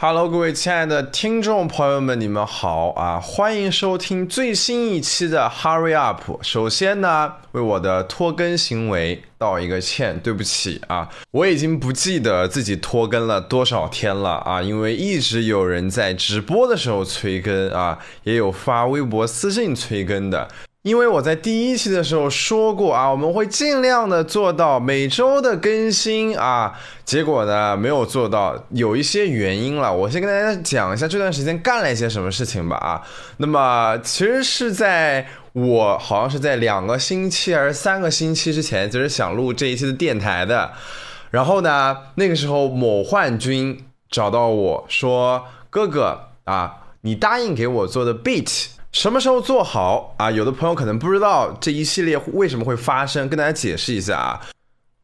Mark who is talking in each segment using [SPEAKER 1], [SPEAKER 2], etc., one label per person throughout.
[SPEAKER 1] Hello，各位亲爱的听众朋友们，你们好啊！欢迎收听最新一期的 Hurry Up。首先呢，为我的拖更行为道一个歉，对不起啊！我已经不记得自己拖更了多少天了啊，因为一直有人在直播的时候催更啊，也有发微博私信催更的。因为我在第一期的时候说过啊，我们会尽量的做到每周的更新啊，结果呢没有做到，有一些原因了。我先跟大家讲一下这段时间干了一些什么事情吧啊。那么其实是在我好像是在两个星期还是三个星期之前，就是想录这一期的电台的。然后呢，那个时候某幻君找到我说：“哥哥啊，你答应给我做的 beat。”什么时候做好啊？有的朋友可能不知道这一系列为什么会发生，跟大家解释一下啊。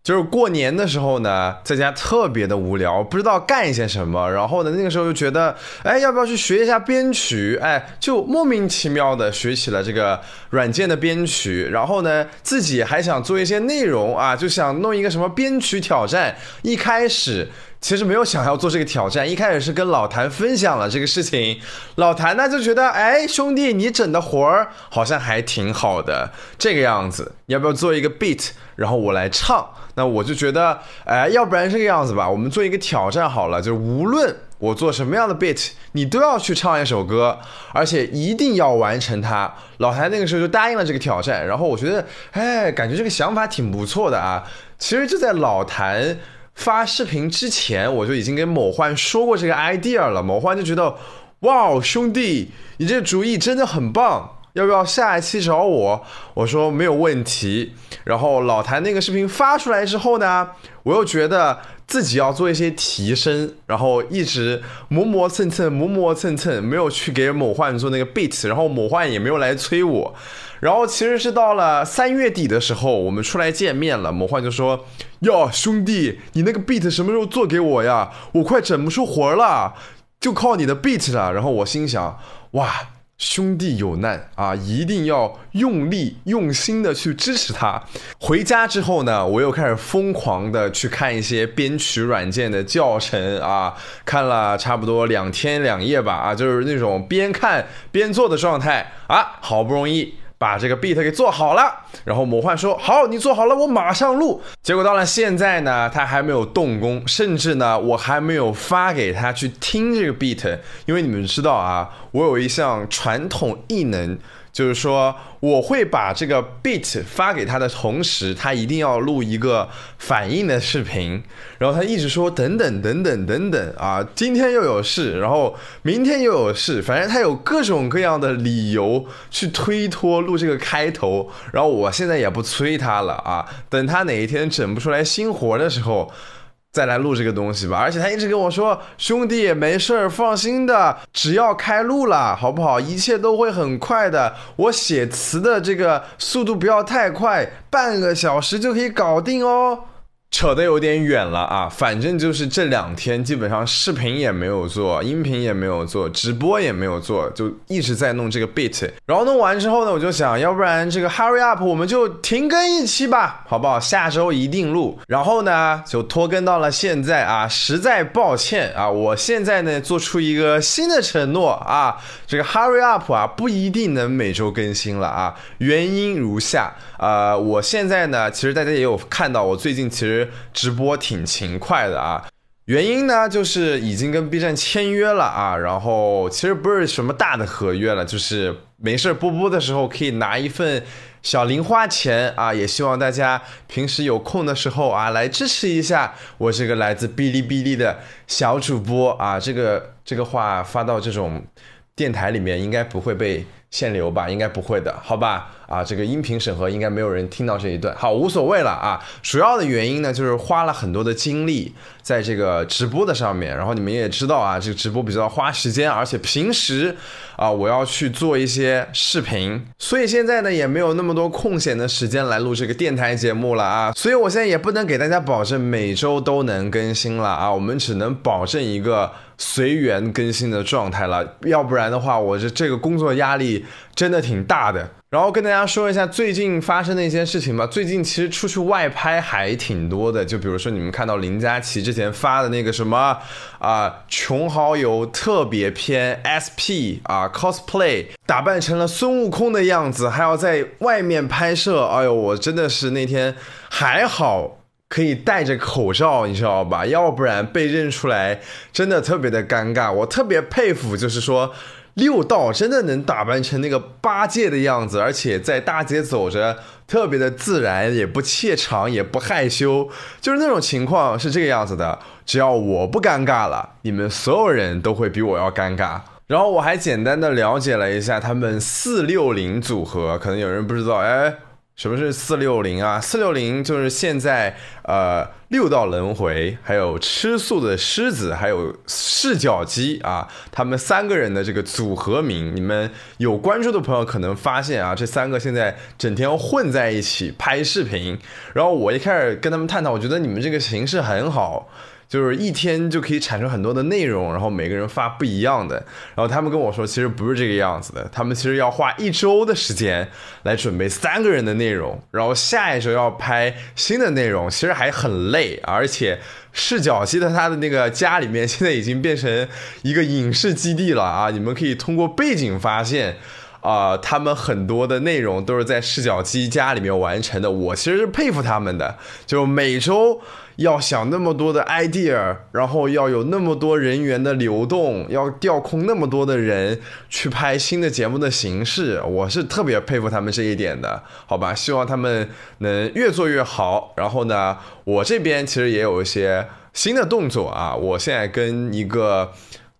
[SPEAKER 1] 就是过年的时候呢，在家特别的无聊，不知道干一些什么，然后呢，那个时候就觉得，哎，要不要去学一下编曲？哎，就莫名其妙的学起了这个软件的编曲，然后呢，自己还想做一些内容啊，就想弄一个什么编曲挑战。一开始。其实没有想要做这个挑战，一开始是跟老谭分享了这个事情，老谭呢就觉得，哎，兄弟，你整的活儿好像还挺好的，这个样子，要不要做一个 beat，然后我来唱？那我就觉得，哎，要不然这个样子吧，我们做一个挑战好了，就是无论我做什么样的 beat，你都要去唱一首歌，而且一定要完成它。老谭那个时候就答应了这个挑战，然后我觉得，哎，感觉这个想法挺不错的啊。其实就在老谭。发视频之前，我就已经跟某幻说过这个 idea 了。某幻就觉得，哇，兄弟，你这主意真的很棒，要不要下一期找我？我说没有问题。然后老谭那个视频发出来之后呢，我又觉得自己要做一些提升，然后一直磨磨蹭蹭，磨磨蹭蹭，没有去给某焕做那个 beat，然后某焕也没有来催我。然后其实是到了三月底的时候，我们出来见面了。某焕就说：“哟，兄弟，你那个 beat 什么时候做给我呀？我快整不出活了，就靠你的 beat 了。”然后我心想：“哇，兄弟有难啊，一定要用力用心的去支持他。”回家之后呢，我又开始疯狂的去看一些编曲软件的教程啊，看了差不多两天两夜吧啊，就是那种边看边做的状态啊，好不容易。把这个 beat 给做好了，然后魔幻说：“好，你做好了，我马上录。”结果到了现在呢，他还没有动工，甚至呢，我还没有发给他去听这个 beat，因为你们知道啊，我有一项传统异能。就是说，我会把这个 beat 发给他的同时，他一定要录一个反应的视频。然后他一直说等等等等等等啊，今天又有事，然后明天又有事，反正他有各种各样的理由去推脱录这个开头。然后我现在也不催他了啊，等他哪一天整不出来新活的时候。再来录这个东西吧，而且他一直跟我说：“兄弟，没事儿，放心的，只要开录了，好不好？一切都会很快的。我写词的这个速度不要太快，半个小时就可以搞定哦。”扯得有点远了啊，反正就是这两天基本上视频也没有做，音频也没有做，直播也没有做，就一直在弄这个 beat。然后弄完之后呢，我就想要不然这个 hurry up，我们就停更一期吧，好不好？下周一定录。然后呢，就拖更到了现在啊，实在抱歉啊，我现在呢做出一个新的承诺啊，这个 hurry up 啊不一定能每周更新了啊，原因如下。呃，我现在呢，其实大家也有看到，我最近其实直播挺勤快的啊。原因呢，就是已经跟 B 站签约了啊。然后其实不是什么大的合约了，就是没事播播的时候可以拿一份小零花钱啊。也希望大家平时有空的时候啊，来支持一下我这个来自哔哩哔哩的小主播啊。这个这个话发到这种电台里面，应该不会被。限流吧，应该不会的，好吧？啊，这个音频审核应该没有人听到这一段，好，无所谓了啊。主要的原因呢，就是花了很多的精力在这个直播的上面，然后你们也知道啊，这个直播比较花时间，而且平时啊，我要去做一些视频，所以现在呢，也没有那么多空闲的时间来录这个电台节目了啊。所以我现在也不能给大家保证每周都能更新了啊，我们只能保证一个。随缘更新的状态了，要不然的话，我这这个工作压力真的挺大的。然后跟大家说一下最近发生的一些事情吧。最近其实出去外拍还挺多的，就比如说你们看到林佳琪之前发的那个什么啊，穷好友特别篇 SP 啊 cosplay，打扮成了孙悟空的样子，还要在外面拍摄。哎呦，我真的是那天还好可以戴着口罩，你知道吧？要不然被认出来真的特别的尴尬。我特别佩服，就是说。六道真的能打扮成那个八戒的样子，而且在大街走着特别的自然，也不怯场，也不害羞，就是那种情况是这个样子的。只要我不尴尬了，你们所有人都会比我要尴尬。然后我还简单的了解了一下他们四六零组合，可能有人不知道，哎。什么是四六零啊？四六零就是现在呃六道轮回，还有吃素的狮子，还有视角机啊，他们三个人的这个组合名。你们有关注的朋友可能发现啊，这三个现在整天混在一起拍视频。然后我一开始跟他们探讨，我觉得你们这个形式很好。就是一天就可以产生很多的内容，然后每个人发不一样的。然后他们跟我说，其实不是这个样子的，他们其实要花一周的时间来准备三个人的内容，然后下一周要拍新的内容，其实还很累。而且视角记得他的那个家里面现在已经变成一个影视基地了啊！你们可以通过背景发现，啊，他们很多的内容都是在视角机家里面完成的。我其实是佩服他们的，就每周。要想那么多的 idea，然后要有那么多人员的流动，要调空那么多的人去拍新的节目的形式，我是特别佩服他们这一点的，好吧？希望他们能越做越好。然后呢，我这边其实也有一些新的动作啊，我现在跟一个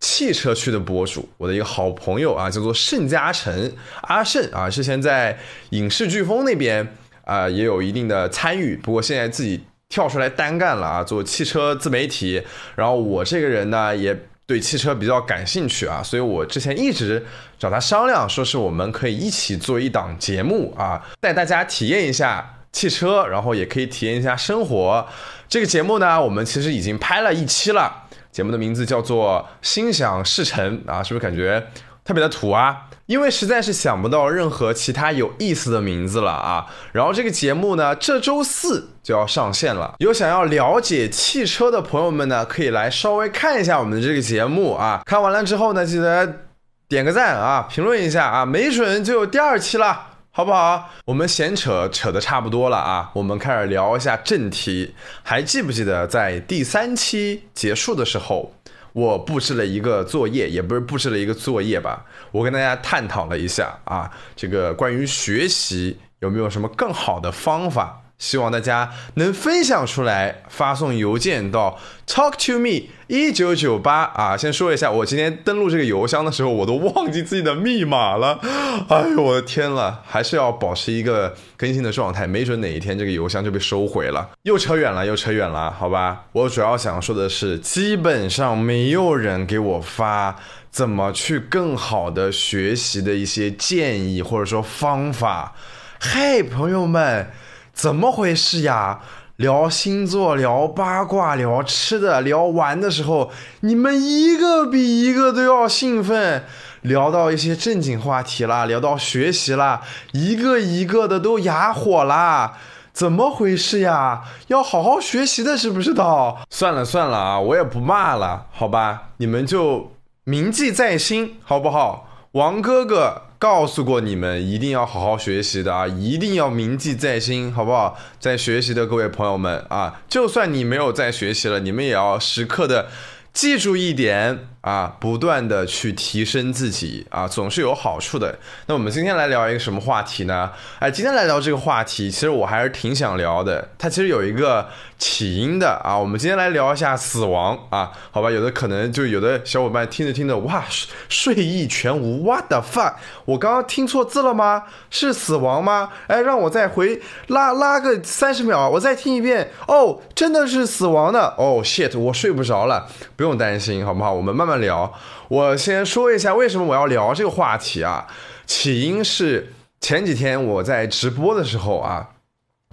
[SPEAKER 1] 汽车区的博主，我的一个好朋友啊，叫做盛嘉诚阿盛啊，之前在影视飓风那边啊也有一定的参与，不过现在自己。跳出来单干了啊，做汽车自媒体。然后我这个人呢，也对汽车比较感兴趣啊，所以我之前一直找他商量，说是我们可以一起做一档节目啊，带大家体验一下汽车，然后也可以体验一下生活。这个节目呢，我们其实已经拍了一期了，节目的名字叫做《心想事成》啊，是不是感觉特别的土啊？因为实在是想不到任何其他有意思的名字了啊！然后这个节目呢，这周四就要上线了。有想要了解汽车的朋友们呢，可以来稍微看一下我们的这个节目啊。看完了之后呢，记得点个赞啊，评论一下啊，没准就有第二期了，好不好？我们闲扯扯的差不多了啊，我们开始聊一下正题。还记不记得在第三期结束的时候？我布置了一个作业，也不是布置了一个作业吧。我跟大家探讨了一下啊，这个关于学习有没有什么更好的方法？希望大家能分享出来，发送邮件到 talk to me 一九九八啊。先说一下，我今天登录这个邮箱的时候，我都忘记自己的密码了。哎呦，我的天了，还是要保持一个更新的状态，没准哪一天这个邮箱就被收回了。又扯远了，又扯远了，好吧。我主要想说的是，基本上没有人给我发怎么去更好的学习的一些建议或者说方法。嗨，朋友们。怎么回事呀？聊星座、聊八卦、聊吃的、聊玩的时候，你们一个比一个都要兴奋。聊到一些正经话题啦，聊到学习啦，一个一个的都哑火啦。怎么回事呀？要好好学习的，知不知道？算了算了啊，我也不骂了，好吧？你们就铭记在心，好不好？王哥哥。告诉过你们，一定要好好学习的啊！一定要铭记在心，好不好？在学习的各位朋友们啊，就算你没有在学习了，你们也要时刻的记住一点。啊，不断的去提升自己啊，总是有好处的。那我们今天来聊一个什么话题呢？哎，今天来聊这个话题，其实我还是挺想聊的。它其实有一个起因的啊。我们今天来聊一下死亡啊，好吧？有的可能就有的小伙伴听着听着，哇，睡意全无，what the fuck？我刚刚听错字了吗？是死亡吗？哎，让我再回拉拉个三十秒，我再听一遍。哦，真的是死亡的。哦，shit，我睡不着了，不用担心，好不好？我们慢慢。聊，我先说一下为什么我要聊这个话题啊？起因是前几天我在直播的时候啊，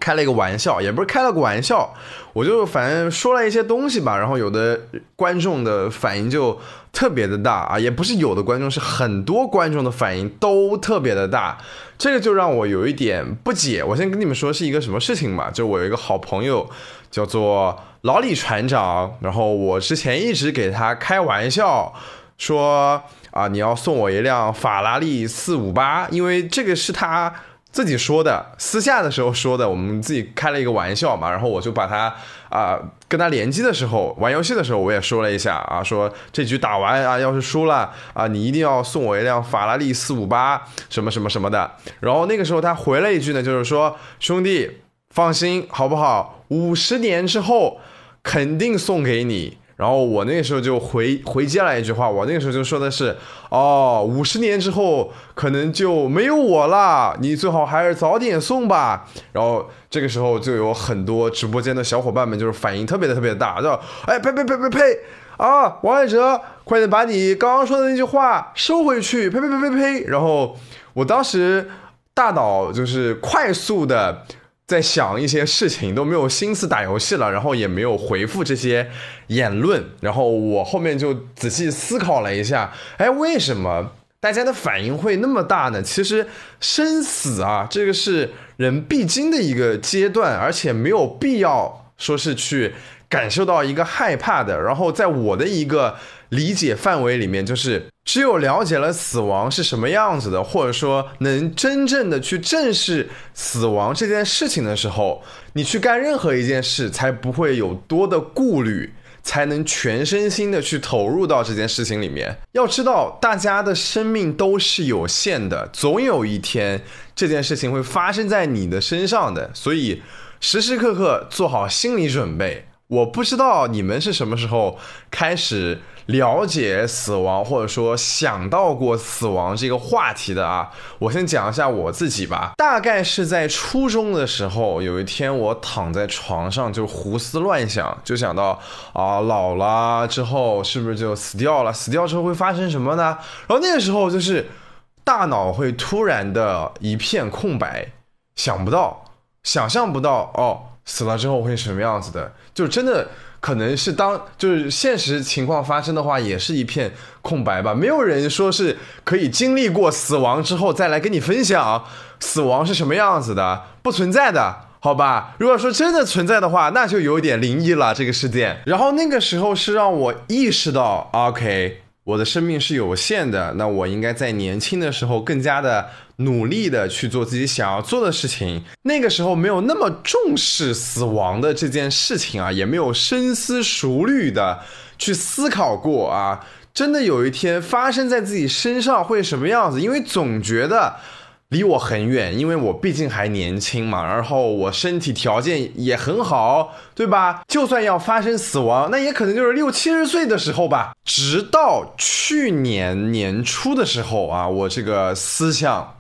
[SPEAKER 1] 开了一个玩笑，也不是开了个玩笑，我就反正说了一些东西吧，然后有的观众的反应就特别的大啊，也不是有的观众，是很多观众的反应都特别的大，这个就让我有一点不解。我先跟你们说是一个什么事情吧，就我有一个好朋友叫做老李船长，然后我之前一直给他开玩笑说啊，你要送我一辆法拉利四五八，因为这个是他。自己说的，私下的时候说的，我们自己开了一个玩笑嘛，然后我就把他啊跟他联机的时候玩游戏的时候，我也说了一下啊，说这局打完啊，要是输了啊，你一定要送我一辆法拉利四五八什么什么什么的。然后那个时候他回了一句呢，就是说兄弟放心好不好，五十年之后肯定送给你。然后我那个时候就回回接了一句话，我那个时候就说的是，哦，五十年之后可能就没有我了，你最好还是早点送吧。然后这个时候就有很多直播间的小伙伴们就是反应特别的特别大，就哎呸呸呸呸呸啊，王爱哲，快点把你刚刚说的那句话收回去，呸呸呸呸呸。然后我当时大脑就是快速的。在想一些事情都没有心思打游戏了，然后也没有回复这些言论，然后我后面就仔细思考了一下，哎，为什么大家的反应会那么大呢？其实生死啊，这个是人必经的一个阶段，而且没有必要说是去感受到一个害怕的。然后在我的一个理解范围里面，就是。只有了解了死亡是什么样子的，或者说能真正的去正视死亡这件事情的时候，你去干任何一件事才不会有多的顾虑，才能全身心的去投入到这件事情里面。要知道，大家的生命都是有限的，总有一天这件事情会发生在你的身上的，所以时时刻刻做好心理准备。我不知道你们是什么时候开始。了解死亡，或者说想到过死亡这个话题的啊，我先讲一下我自己吧。大概是在初中的时候，有一天我躺在床上就胡思乱想，就想到啊，老了之后是不是就死掉了？死掉之后会发生什么呢？然后那个时候就是大脑会突然的一片空白，想不到，想象不到哦，死了之后会什么样子的，就真的。可能是当就是现实情况发生的话，也是一片空白吧。没有人说是可以经历过死亡之后再来跟你分享死亡是什么样子的，不存在的，好吧？如果说真的存在的话，那就有点灵异了这个事件。然后那个时候是让我意识到，OK。我的生命是有限的，那我应该在年轻的时候更加的努力的去做自己想要做的事情。那个时候没有那么重视死亡的这件事情啊，也没有深思熟虑的去思考过啊，真的有一天发生在自己身上会什么样子？因为总觉得。离我很远，因为我毕竟还年轻嘛，然后我身体条件也很好，对吧？就算要发生死亡，那也可能就是六七十岁的时候吧。直到去年年初的时候啊，我这个思想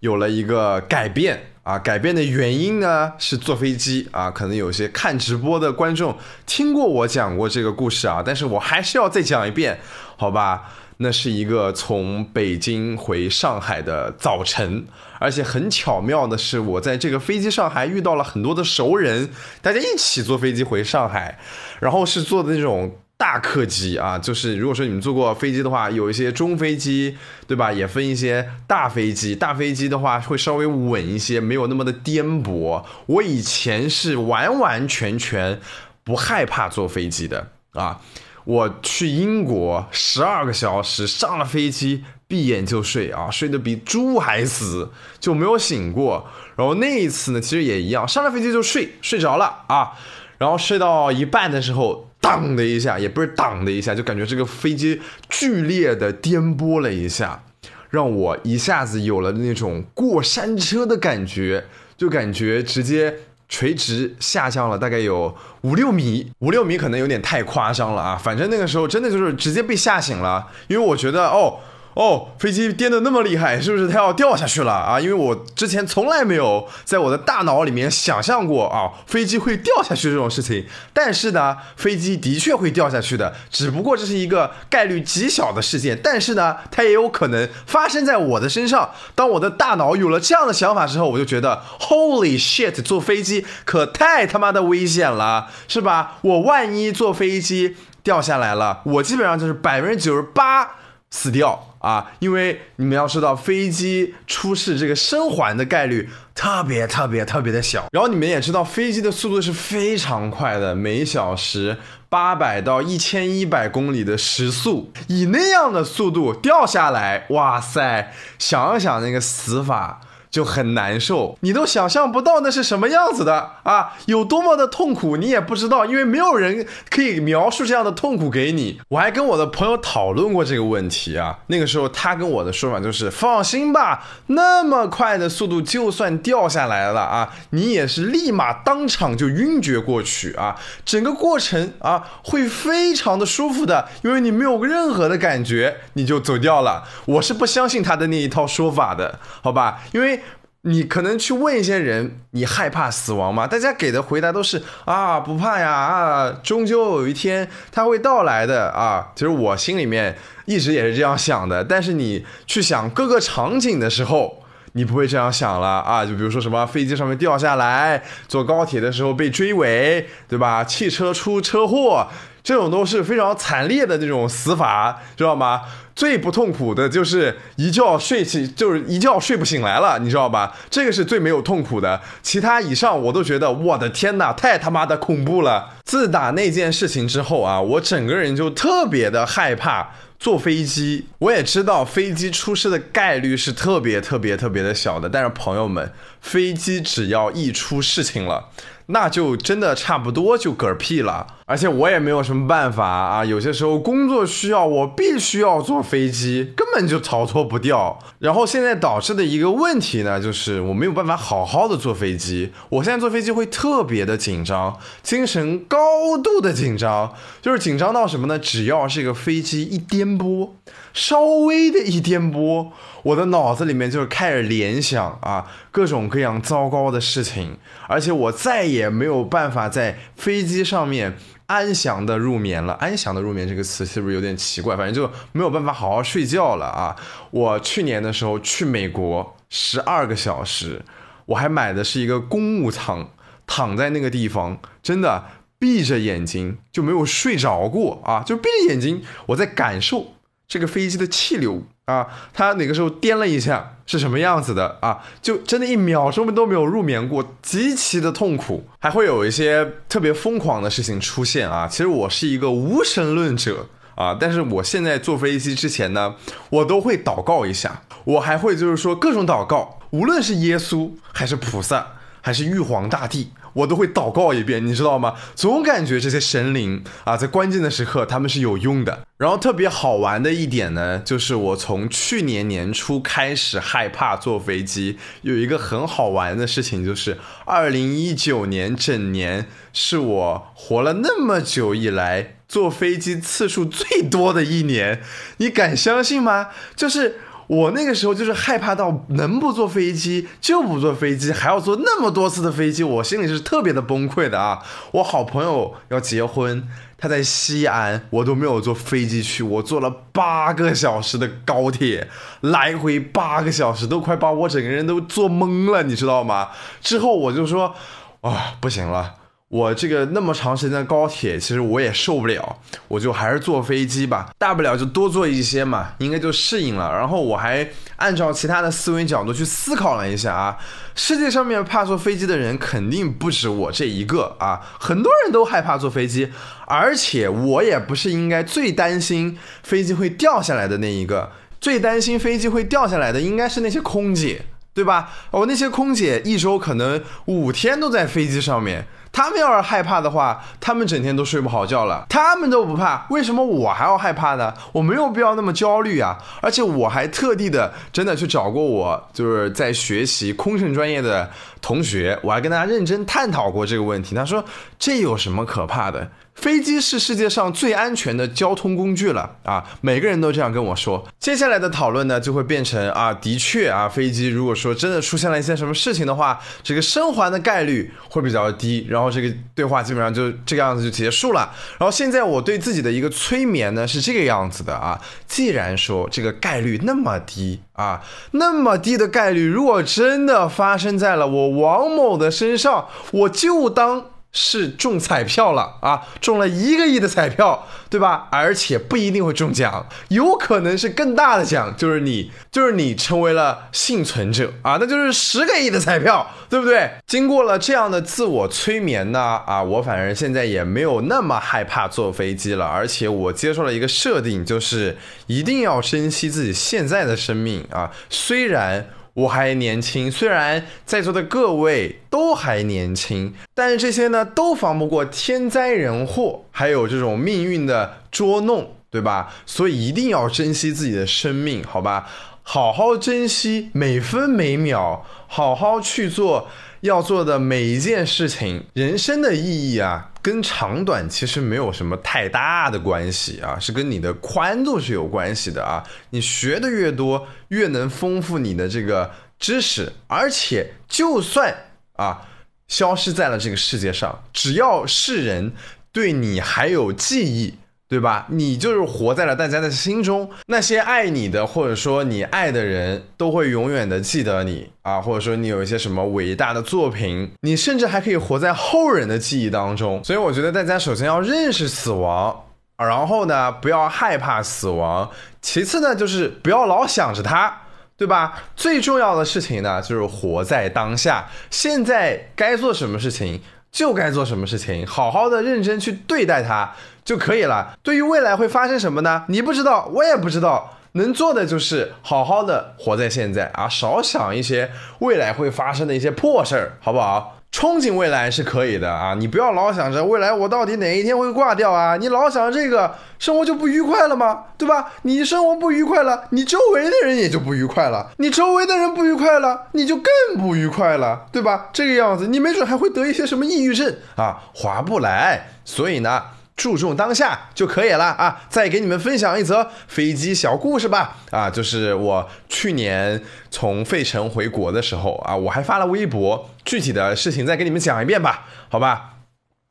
[SPEAKER 1] 有了一个改变啊。改变的原因呢是坐飞机啊。可能有些看直播的观众听过我讲过这个故事啊，但是我还是要再讲一遍，好吧？那是一个从北京回上海的早晨，而且很巧妙的是，我在这个飞机上还遇到了很多的熟人，大家一起坐飞机回上海，然后是坐的那种大客机啊，就是如果说你们坐过飞机的话，有一些中飞机，对吧？也分一些大飞机，大飞机的话会稍微稳一些，没有那么的颠簸。我以前是完完全全不害怕坐飞机的啊。我去英国十二个小时，上了飞机闭眼就睡啊，睡得比猪还死，就没有醒过。然后那一次呢，其实也一样，上了飞机就睡，睡着了啊。然后睡到一半的时候，当的一下，也不是当的一下，就感觉这个飞机剧烈的颠簸了一下，让我一下子有了那种过山车的感觉，就感觉直接。垂直下降了大概有五六米，五六米可能有点太夸张了啊！反正那个时候真的就是直接被吓醒了，因为我觉得哦，哦，飞机颠得那么厉害，是不是它要掉下去了啊？因为我之前从来没有在我的大脑里面想象过啊，飞机会掉下去这种事情。但是呢，飞机的确会掉下去的，只不过这是一个概率极小的事件。但是呢，它也有可能发生在我的身上。当我的大脑有了这样的想法之后，我就觉得，Holy shit，坐飞机可太他妈的危险了，是吧？我万一坐飞机掉下来了，我基本上就是百分之九十八死掉。啊，因为你们要知道，飞机出事这个生还的概率特别特别特别的小。然后你们也知道，飞机的速度是非常快的，每小时八百到一千一百公里的时速，以那样的速度掉下来，哇塞！想想那个死法。就很难受，你都想象不到那是什么样子的啊，有多么的痛苦，你也不知道，因为没有人可以描述这样的痛苦给你。我还跟我的朋友讨论过这个问题啊，那个时候他跟我的说法就是放心吧，那么快的速度，就算掉下来了啊，你也是立马当场就晕厥过去啊，整个过程啊会非常的舒服的，因为你没有任何的感觉，你就走掉了。我是不相信他的那一套说法的，好吧，因为。你可能去问一些人，你害怕死亡吗？大家给的回答都是啊，不怕呀，啊，终究有一天它会到来的啊。其实我心里面一直也是这样想的，但是你去想各个场景的时候，你不会这样想了啊。就比如说什么飞机上面掉下来，坐高铁的时候被追尾，对吧？汽车出车祸。这种都是非常惨烈的那种死法，知道吗？最不痛苦的就是一觉睡起，就是一觉睡不醒来了，你知道吧？这个是最没有痛苦的，其他以上我都觉得，我的天哪，太他妈的恐怖了！自打那件事情之后啊，我整个人就特别的害怕坐飞机。我也知道飞机出事的概率是特别特别特别的小的，但是朋友们，飞机只要一出事情了。那就真的差不多就嗝屁了，而且我也没有什么办法啊。有些时候工作需要，我必须要坐飞机，根本就逃脱不掉。然后现在导致的一个问题呢，就是我没有办法好好的坐飞机。我现在坐飞机会特别的紧张，精神高度的紧张，就是紧张到什么呢？只要这个飞机一颠簸，稍微的一颠簸。我的脑子里面就是开始联想啊，各种各样糟糕的事情，而且我再也没有办法在飞机上面安详的入眠了。安详的入眠这个词是不是有点奇怪？反正就没有办法好好睡觉了啊！我去年的时候去美国十二个小时，我还买的是一个公务舱，躺在那个地方，真的闭着眼睛就没有睡着过啊！就闭着眼睛，我在感受这个飞机的气流。啊，他哪个时候颠了一下是什么样子的啊？就真的一秒钟都没有入眠过，极其的痛苦，还会有一些特别疯狂的事情出现啊！其实我是一个无神论者啊，但是我现在坐飞机之前呢，我都会祷告一下，我还会就是说各种祷告，无论是耶稣还是菩萨还是玉皇大帝。我都会祷告一遍，你知道吗？总感觉这些神灵啊，在关键的时刻他们是有用的。然后特别好玩的一点呢，就是我从去年年初开始害怕坐飞机，有一个很好玩的事情，就是二零一九年整年是我活了那么久以来坐飞机次数最多的一年。你敢相信吗？就是。我那个时候就是害怕到能不坐飞机就不坐飞机，还要坐那么多次的飞机，我心里是特别的崩溃的啊！我好朋友要结婚，他在西安，我都没有坐飞机去，我坐了八个小时的高铁，来回八个小时，都快把我整个人都坐懵了，你知道吗？之后我就说，啊，不行了。我这个那么长时间的高铁，其实我也受不了，我就还是坐飞机吧，大不了就多坐一些嘛，应该就适应了。然后我还按照其他的思维角度去思考了一下啊，世界上面怕坐飞机的人肯定不止我这一个啊，很多人都害怕坐飞机，而且我也不是应该最担心飞机会掉下来的那一个，最担心飞机会掉下来的应该是那些空姐，对吧？我那些空姐一周可能五天都在飞机上面。他们要是害怕的话，他们整天都睡不好觉了。他们都不怕，为什么我还要害怕呢？我没有必要那么焦虑啊！而且我还特地的真的去找过我就是在学习空乘专业的同学，我还跟大家认真探讨过这个问题。他说：“这有什么可怕的？飞机是世界上最安全的交通工具了啊！每个人都这样跟我说。接下来的讨论呢，就会变成啊，的确啊，飞机如果说真的出现了一些什么事情的话，这个生还的概率会比较低。然后这个对话基本上就这个样子就结束了。然后现在我对自己的一个催眠呢是这个样子的啊，既然说这个概率那么低啊，那么低的概率，如果真的发生在了我王某的身上，我就当。是中彩票了啊，中了一个亿的彩票，对吧？而且不一定会中奖，有可能是更大的奖，就是你，就是你成为了幸存者啊，那就是十个亿的彩票，对不对？经过了这样的自我催眠呢，啊，我反正现在也没有那么害怕坐飞机了，而且我接受了一个设定，就是一定要珍惜自己现在的生命啊，虽然。我还年轻，虽然在座的各位都还年轻，但是这些呢都防不过天灾人祸，还有这种命运的捉弄，对吧？所以一定要珍惜自己的生命，好吧？好好珍惜每分每秒，好好去做要做的每一件事情。人生的意义啊。跟长短其实没有什么太大的关系啊，是跟你的宽度是有关系的啊。你学的越多，越能丰富你的这个知识，而且就算啊消失在了这个世界上，只要世人对你还有记忆。对吧？你就是活在了大家的心中，那些爱你的，或者说你爱的人，都会永远的记得你啊。或者说你有一些什么伟大的作品，你甚至还可以活在后人的记忆当中。所以我觉得大家首先要认识死亡，然后呢，不要害怕死亡。其次呢，就是不要老想着它，对吧？最重要的事情呢，就是活在当下，现在该做什么事情就该做什么事情，好好的认真去对待它。就可以了。对于未来会发生什么呢？你不知道，我也不知道。能做的就是好好的活在现在啊，少想一些未来会发生的一些破事儿，好不好？憧憬未来是可以的啊，你不要老想着未来我到底哪一天会挂掉啊，你老想这个，生活就不愉快了吗？对吧？你生活不愉快了，你周围的人也就不愉快了，你周围的人不愉快了，你就更不愉快了，对吧？这个样子，你没准还会得一些什么抑郁症啊，划不来。所以呢。注重当下就可以了啊！再给你们分享一则飞机小故事吧。啊，就是我去年从费城回国的时候啊，我还发了微博，具体的事情再给你们讲一遍吧，好吧？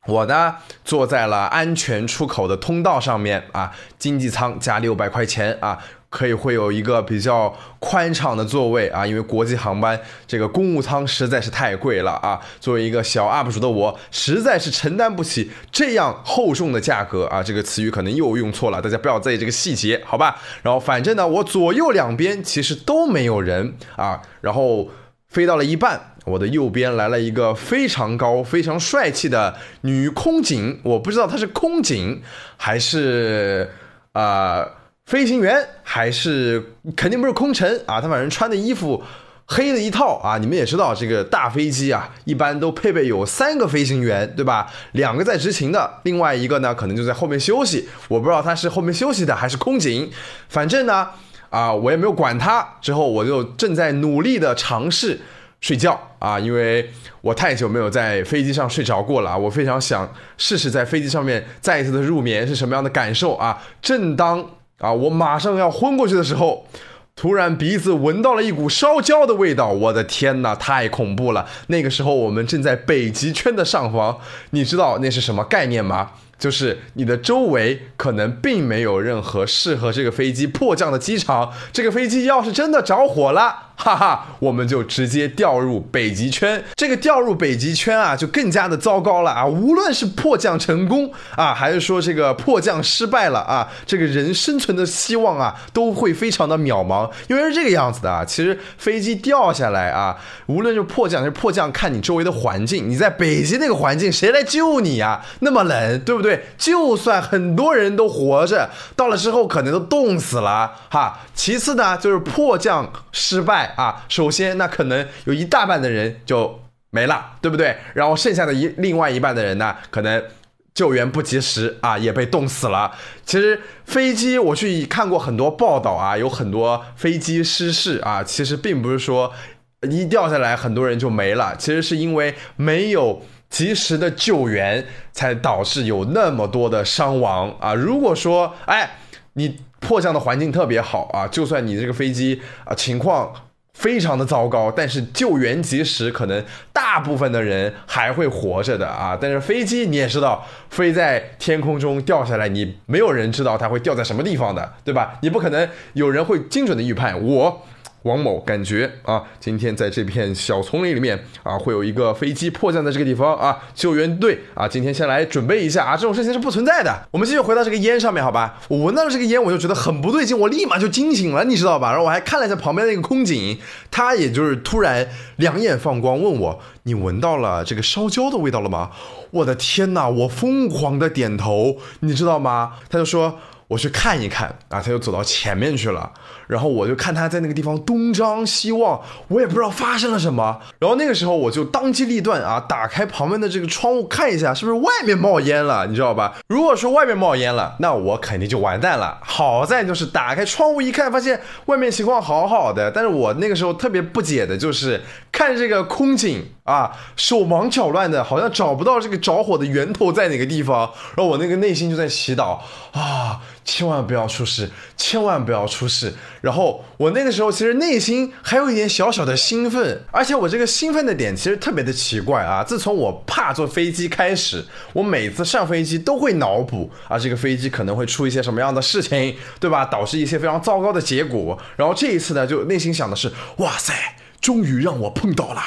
[SPEAKER 1] 我呢坐在了安全出口的通道上面啊，经济舱加六百块钱啊。可以会有一个比较宽敞的座位啊，因为国际航班这个公务舱实在是太贵了啊。作为一个小 UP 主的我，实在是承担不起这样厚重的价格啊。这个词语可能又用错了，大家不要在意这个细节，好吧？然后反正呢，我左右两边其实都没有人啊。然后飞到了一半，我的右边来了一个非常高、非常帅气的女空警，我不知道她是空警还是啊。飞行员还是肯定不是空乘啊，他反正穿的衣服黑的一套啊。你们也知道，这个大飞机啊，一般都配备有三个飞行员，对吧？两个在执勤的，另外一个呢，可能就在后面休息。我不知道他是后面休息的还是空警，反正呢，啊，我也没有管他。之后我就正在努力的尝试睡觉啊，因为我太久没有在飞机上睡着过了，我非常想试试在飞机上面再一次的入眠是什么样的感受啊。正当啊！我马上要昏过去的时候，突然鼻子闻到了一股烧焦的味道。我的天哪，太恐怖了！那个时候我们正在北极圈的上方，你知道那是什么概念吗？就是你的周围可能并没有任何适合这个飞机迫降的机场。这个飞机要是真的着火了。哈哈，我们就直接掉入北极圈。这个掉入北极圈啊，就更加的糟糕了啊！无论是迫降成功啊，还是说这个迫降失败了啊，这个人生存的希望啊，都会非常的渺茫。因为是这个样子的啊，其实飞机掉下来啊，无论是迫降还是迫降，看你周围的环境。你在北极那个环境，谁来救你呀？那么冷，对不对？就算很多人都活着，到了之后可能都冻死了哈。其次呢，就是迫降失败。啊，首先那可能有一大半的人就没了，对不对？然后剩下的一另外一半的人呢，可能救援不及时啊，也被冻死了。其实飞机我去看过很多报道啊，有很多飞机失事啊，其实并不是说一掉下来很多人就没了，其实是因为没有及时的救援，才导致有那么多的伤亡啊！如果说，哎，你迫降的环境特别好啊，就算你这个飞机啊情况。非常的糟糕，但是救援及时，可能大部分的人还会活着的啊。但是飞机你也知道，飞在天空中掉下来，你没有人知道它会掉在什么地方的，对吧？你不可能有人会精准的预判我。王某感觉啊，今天在这片小丛林里面啊，会有一个飞机迫降在这个地方啊，救援队啊，今天先来准备一下啊，这种事情是不存在的。我们继续回到这个烟上面，好吧？我闻到了这个烟，我就觉得很不对劲，我立马就惊醒了，你知道吧？然后我还看了一下旁边那个空警，他也就是突然两眼放光，问我：“你闻到了这个烧焦的味道了吗？”我的天哪！我疯狂的点头，你知道吗？他就说。我去看一看啊，他就走到前面去了，然后我就看他在那个地方东张西望，我也不知道发生了什么。然后那个时候我就当机立断啊，打开旁边的这个窗户看一下，是不是外面冒烟了，你知道吧？如果说外面冒烟了，那我肯定就完蛋了。好在就是打开窗户一看，发现外面情况好好的。但是我那个时候特别不解的就是看这个空警啊，手忙脚乱的，好像找不到这个着火的源头在哪个地方。然后我那个内心就在祈祷啊。千万不要出事，千万不要出事。然后我那个时候其实内心还有一点小小的兴奋，而且我这个兴奋的点其实特别的奇怪啊。自从我怕坐飞机开始，我每次上飞机都会脑补啊，这个飞机可能会出一些什么样的事情，对吧？导致一些非常糟糕的结果。然后这一次呢，就内心想的是，哇塞，终于让我碰到了。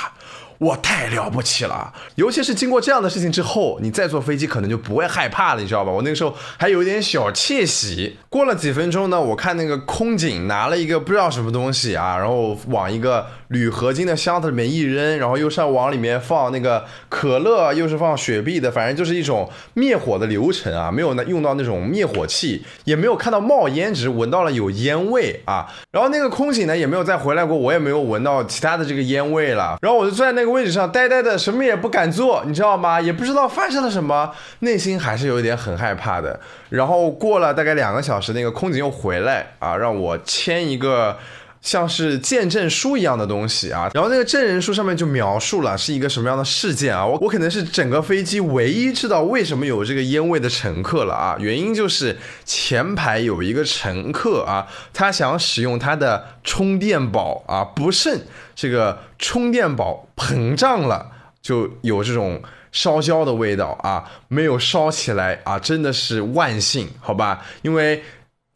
[SPEAKER 1] 我太了不起了，尤其是经过这样的事情之后，你再坐飞机可能就不会害怕了，你知道吧？我那个时候还有一点小窃喜。过了几分钟呢，我看那个空警拿了一个不知道什么东西啊，然后往一个铝合金的箱子里面一扔，然后又是往里面放那个可乐，又是放雪碧的，反正就是一种灭火的流程啊，没有那用到那种灭火器，也没有看到冒烟，只是闻到了有烟味啊。然后那个空警呢也没有再回来过，我也没有闻到其他的这个烟味了。然后我就坐在那个。位置上呆呆的，什么也不敢做，你知道吗？也不知道发生了什么，内心还是有一点很害怕的。然后过了大概两个小时，那个空警又回来啊，让我签一个。像是见证书一样的东西啊，然后那个证人书上面就描述了是一个什么样的事件啊，我我可能是整个飞机唯一知道为什么有这个烟味的乘客了啊，原因就是前排有一个乘客啊，他想使用他的充电宝啊，不慎这个充电宝膨胀了，就有这种烧焦的味道啊，没有烧起来啊，真的是万幸，好吧，因为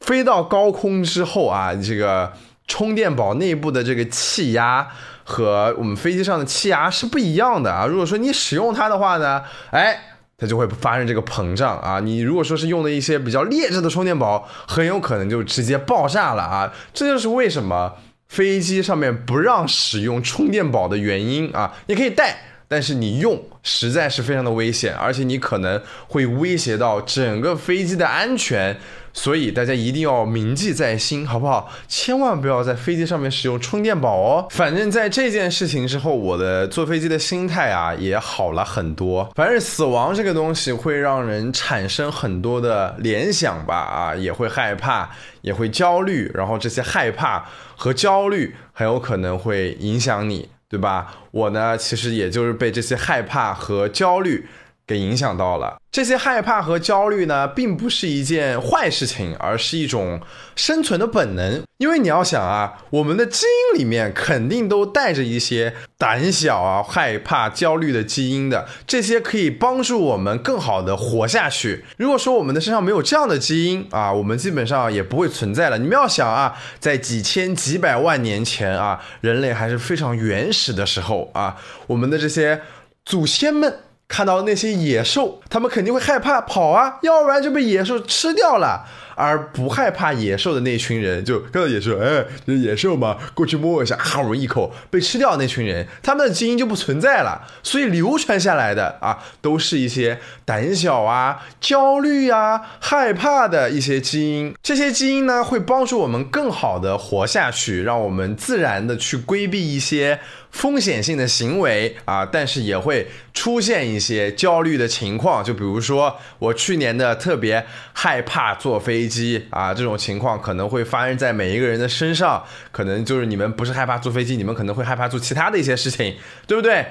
[SPEAKER 1] 飞到高空之后啊，这个。充电宝内部的这个气压和我们飞机上的气压是不一样的啊。如果说你使用它的话呢，哎，它就会发生这个膨胀啊。你如果说是用的一些比较劣质的充电宝，很有可能就直接爆炸了啊。这就是为什么飞机上面不让使用充电宝的原因啊。你可以带，但是你用实在是非常的危险，而且你可能会威胁到整个飞机的安全。所以大家一定要铭记在心，好不好？千万不要在飞机上面使用充电宝哦。反正，在这件事情之后，我的坐飞机的心态啊也好了很多。反正死亡这个东西会让人产生很多的联想吧，啊，也会害怕，也会焦虑，然后这些害怕和焦虑很有可能会影响你，对吧？我呢，其实也就是被这些害怕和焦虑。给影响到了这些害怕和焦虑呢，并不是一件坏事情，而是一种生存的本能。因为你要想啊，我们的基因里面肯定都带着一些胆小啊、害怕、焦虑的基因的，这些可以帮助我们更好的活下去。如果说我们的身上没有这样的基因啊，我们基本上也不会存在了。你们要想啊，在几千几百万年前啊，人类还是非常原始的时候啊，我们的这些祖先们。看到那些野兽，他们肯定会害怕跑啊，要不然就被野兽吃掉了。而不害怕野兽的那群人，就看到野兽，哎，这野兽嘛，过去摸一下，哈，我一口被吃掉。那群人，他们的基因就不存在了。所以流传下来的啊，都是一些胆小啊、焦虑啊、害怕的一些基因。这些基因呢，会帮助我们更好的活下去，让我们自然的去规避一些。风险性的行为啊，但是也会出现一些焦虑的情况，就比如说我去年的特别害怕坐飞机啊，这种情况可能会发生在每一个人的身上，可能就是你们不是害怕坐飞机，你们可能会害怕做其他的一些事情，对不对？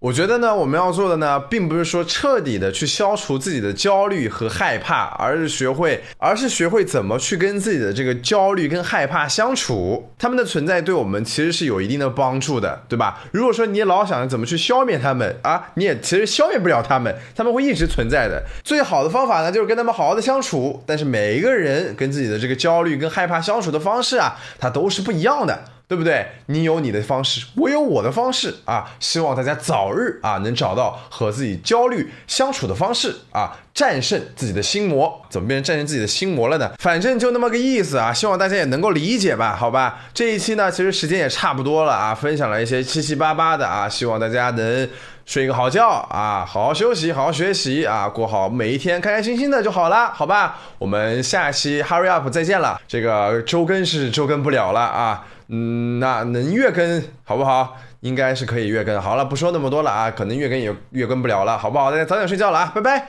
[SPEAKER 1] 我觉得呢，我们要做的呢，并不是说彻底的去消除自己的焦虑和害怕，而是学会，而是学会怎么去跟自己的这个焦虑跟害怕相处。他们的存在对我们其实是有一定的帮助的，对吧？如果说你老想着怎么去消灭他们啊，你也其实消灭不了他们，他们会一直存在的。最好的方法呢，就是跟他们好好的相处。但是每一个人跟自己的这个焦虑跟害怕相处的方式啊，它都是不一样的。对不对？你有你的方式，我有我的方式啊！希望大家早日啊能找到和自己焦虑相处的方式啊，战胜自己的心魔。怎么变成战胜自己的心魔了呢？反正就那么个意思啊！希望大家也能够理解吧？好吧，这一期呢，其实时间也差不多了啊，分享了一些七七八八的啊，希望大家能睡个好觉啊，好好休息，好好学习啊，过好每一天，开开心心的就好了，好吧？我们下期 Hurry Up 再见了，这个周更是周更不了了啊。嗯，那能月更好不好？应该是可以月更。好了，不说那么多了啊，可能月更也月更不了了，好不好？大家早点睡觉了啊，拜拜。